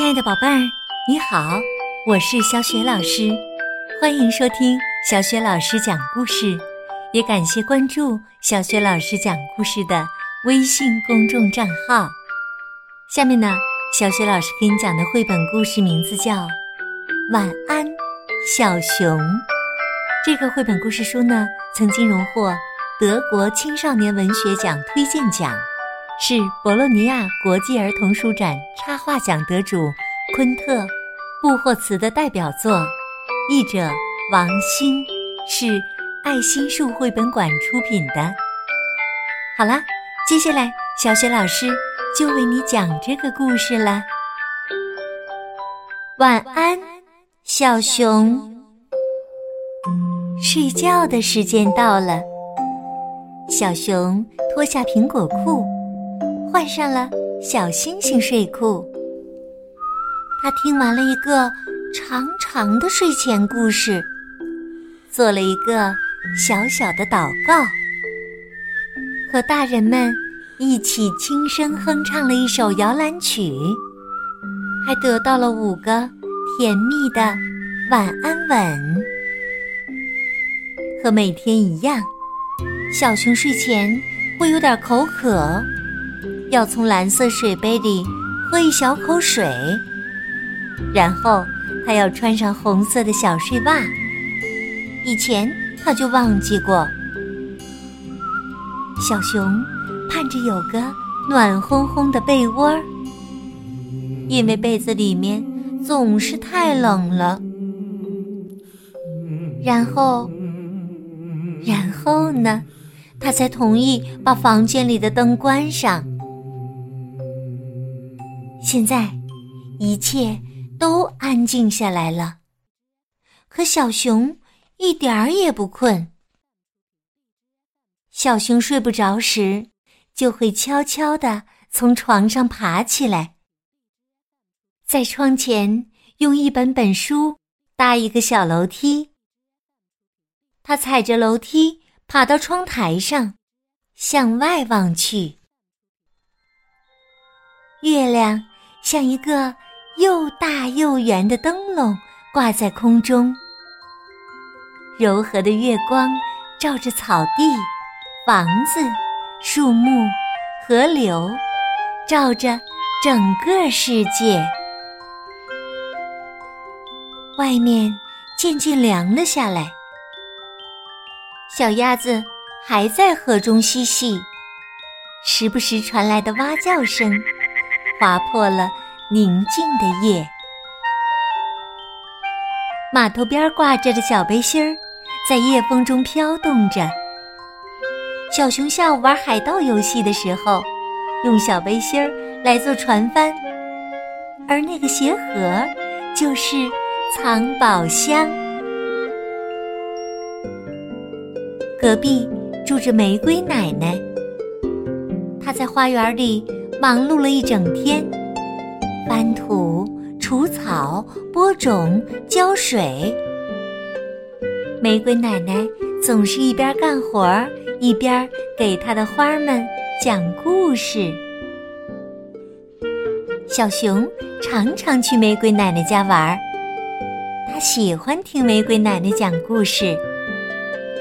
亲爱的宝贝儿，你好，我是小雪老师，欢迎收听小雪老师讲故事，也感谢关注小雪老师讲故事的微信公众账号。下面呢，小雪老师给你讲的绘本故事名字叫《晚安，小熊》。这个绘本故事书呢，曾经荣获德国青少年文学奖推荐奖。是博洛尼亚国际儿童书展插画奖得主昆特·布霍茨的代表作，译者王鑫，是爱心树绘本馆出品的。好啦，接下来小雪老师就为你讲这个故事了。晚安，小熊。睡觉的时间到了，小熊脱下苹果裤。换上了小星星睡裤，他听完了一个长长的睡前故事，做了一个小小的祷告，和大人们一起轻声哼唱了一首摇篮曲，还得到了五个甜蜜的晚安吻。和每天一样，小熊睡前会有点口渴。要从蓝色水杯里喝一小口水，然后他要穿上红色的小睡袜。以前他就忘记过。小熊盼着有个暖烘烘的被窝，因为被子里面总是太冷了。然后，然后呢，他才同意把房间里的灯关上。现在，一切都安静下来了。可小熊一点儿也不困。小熊睡不着时，就会悄悄地从床上爬起来，在窗前用一本本书搭一个小楼梯。他踩着楼梯爬到窗台上，向外望去，月亮。像一个又大又圆的灯笼挂在空中，柔和的月光照着草地、房子、树木、河流，照着整个世界。外面渐渐凉了下来，小鸭子还在河中嬉戏，时不时传来的蛙叫声。划破了宁静的夜。码头边挂着的小背心儿，在夜风中飘动着。小熊下午玩海盗游戏的时候，用小背心儿来做船帆，而那个鞋盒就是藏宝箱。隔壁住着玫瑰奶奶，她在花园里。忙碌了一整天，草、播种、浇水。玫瑰奶奶总是一边干活儿，一边给她的花儿们讲故事。小熊常常去玫瑰奶奶家玩儿，它喜欢听玫瑰奶奶讲故事，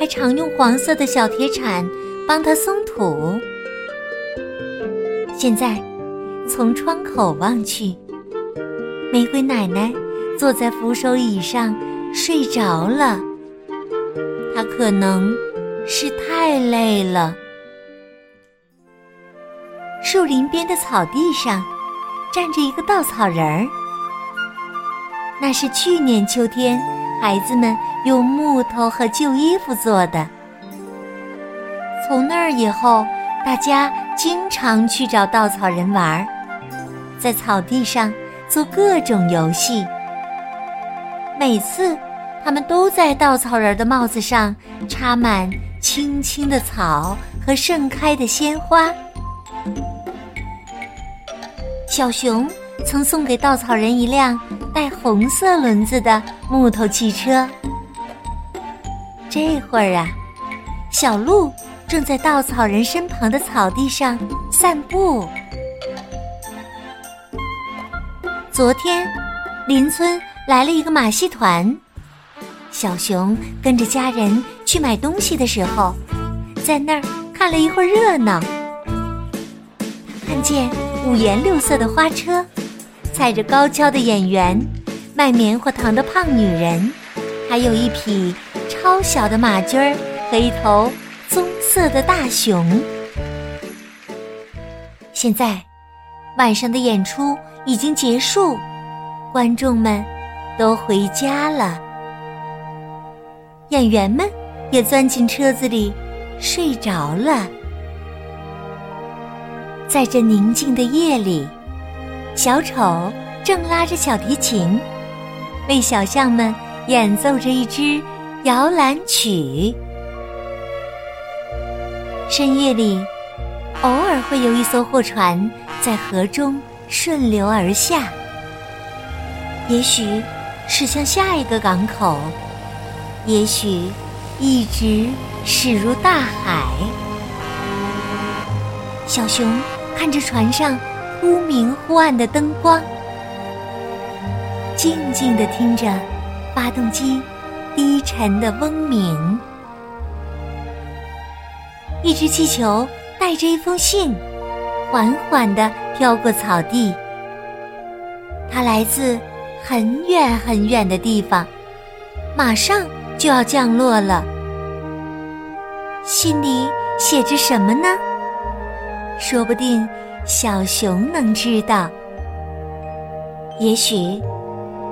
还常用黄色的小铁铲帮她松土。现在，从窗口望去，玫瑰奶奶坐在扶手椅上睡着了。她可能是太累了。树林边的草地上站着一个稻草人儿，那是去年秋天孩子们用木头和旧衣服做的。从那儿以后，大家。经常去找稻草人玩，在草地上做各种游戏。每次，他们都在稻草人的帽子上插满青青的草和盛开的鲜花。小熊曾送给稻草人一辆带红色轮子的木头汽车。这会儿啊，小鹿。正在稻草人身旁的草地上散步。昨天，邻村来了一个马戏团，小熊跟着家人去买东西的时候，在那儿看了一会儿热闹。看见五颜六色的花车，踩着高跷的演员，卖棉花糖的胖女人，还有一匹超小的马驹儿和一头棕色的大熊。现在，晚上的演出。已经结束，观众们都回家了，演员们也钻进车子里睡着了。在这宁静的夜里，小丑正拉着小提琴，为小象们演奏着一支摇篮曲。深夜里，偶尔会有一艘货船在河中。顺流而下，也许驶向下一个港口，也许一直驶入大海。小熊看着船上忽明忽暗的灯光，静静地听着发动机低沉的嗡鸣。一只气球带着一封信，缓缓地。飘过草地，它来自很远很远的地方，马上就要降落了。信里写着什么呢？说不定小熊能知道。也许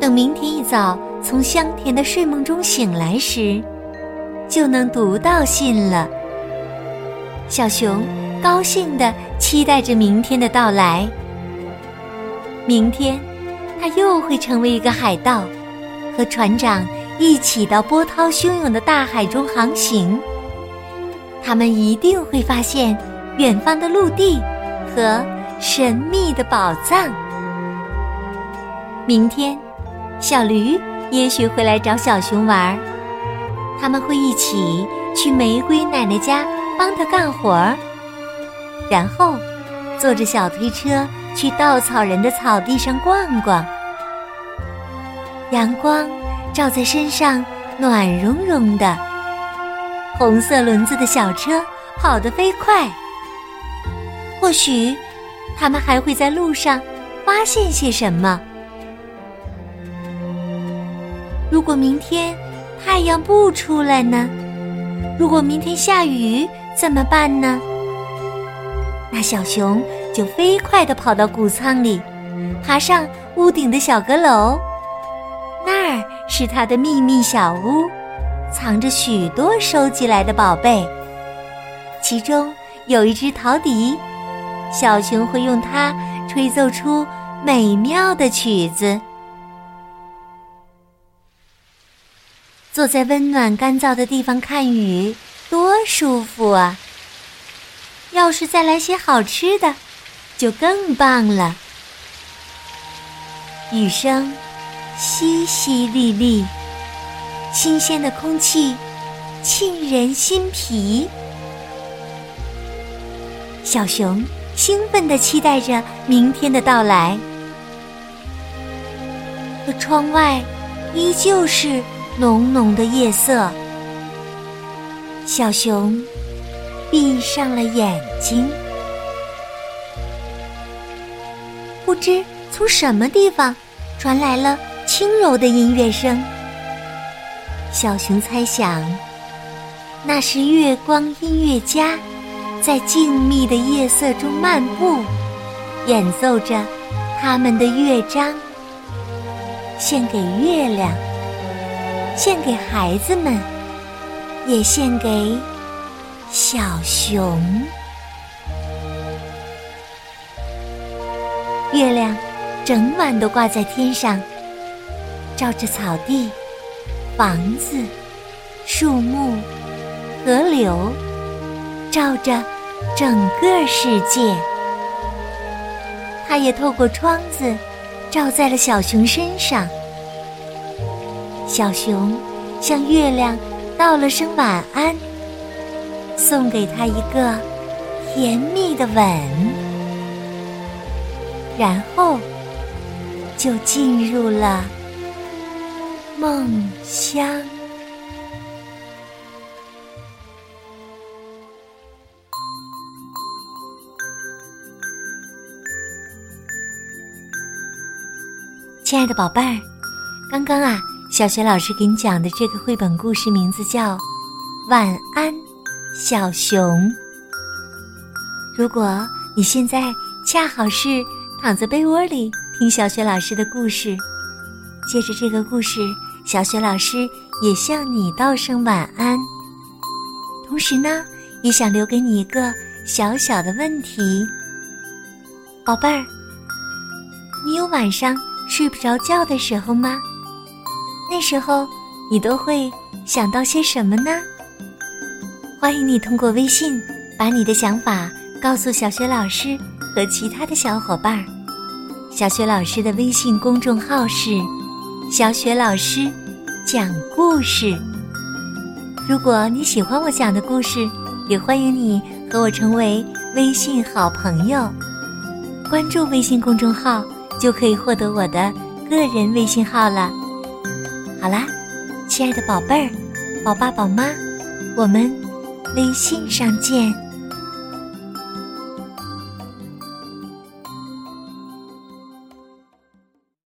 等明天一早从香甜的睡梦中醒来时，就能读到信了。小熊。高兴地期待着明天的到来。明天，他又会成为一个海盗，和船长一起到波涛汹涌的大海中航行。他们一定会发现远方的陆地和神秘的宝藏。明天，小驴也许会来找小熊玩儿，他们会一起去玫瑰奶奶家帮她干活儿。然后，坐着小推车去稻草人的草地上逛逛。阳光照在身上，暖融融的。红色轮子的小车跑得飞快。或许，他们还会在路上发现些什么。如果明天太阳不出来呢？如果明天下雨怎么办呢？那小熊就飞快地跑到谷仓里，爬上屋顶的小阁楼，那儿是它的秘密小屋，藏着许多收集来的宝贝。其中有一只陶笛，小熊会用它吹奏出美妙的曲子。坐在温暖干燥的地方看雨，多舒服啊！要是再来些好吃的，就更棒了。雨声淅淅沥沥，新鲜的空气沁人心脾。小熊兴奋地期待着明天的到来，可窗外依旧是浓浓的夜色。小熊。闭上了眼睛，不知从什么地方传来了轻柔的音乐声。小熊猜想，那是月光音乐家在静谧的夜色中漫步，演奏着他们的乐章，献给月亮，献给孩子们，也献给。小熊，月亮整晚都挂在天上，照着草地、房子、树木、河流，照着整个世界。它也透过窗子，照在了小熊身上。小熊向月亮道了声晚安。送给他一个甜蜜的吻，然后就进入了梦乡。亲爱的宝贝儿，刚刚啊，小学老师给你讲的这个绘本故事名字叫《晚安，小熊》。如果你现在恰好是躺在被窝里听小学老师的故事，借着这个故事，小学老师也向你道声晚安。同时呢，也想留给你一个小小的问题，宝贝儿，你有晚上？睡不着觉的时候吗？那时候你都会想到些什么呢？欢迎你通过微信把你的想法告诉小学老师和其他的小伙伴儿。小学老师的微信公众号是“小雪老师讲故事”。如果你喜欢我讲的故事，也欢迎你和我成为微信好朋友，关注微信公众号。就可以获得我的个人微信号了。好啦，亲爱的宝贝儿，宝爸宝妈，我们微信上见。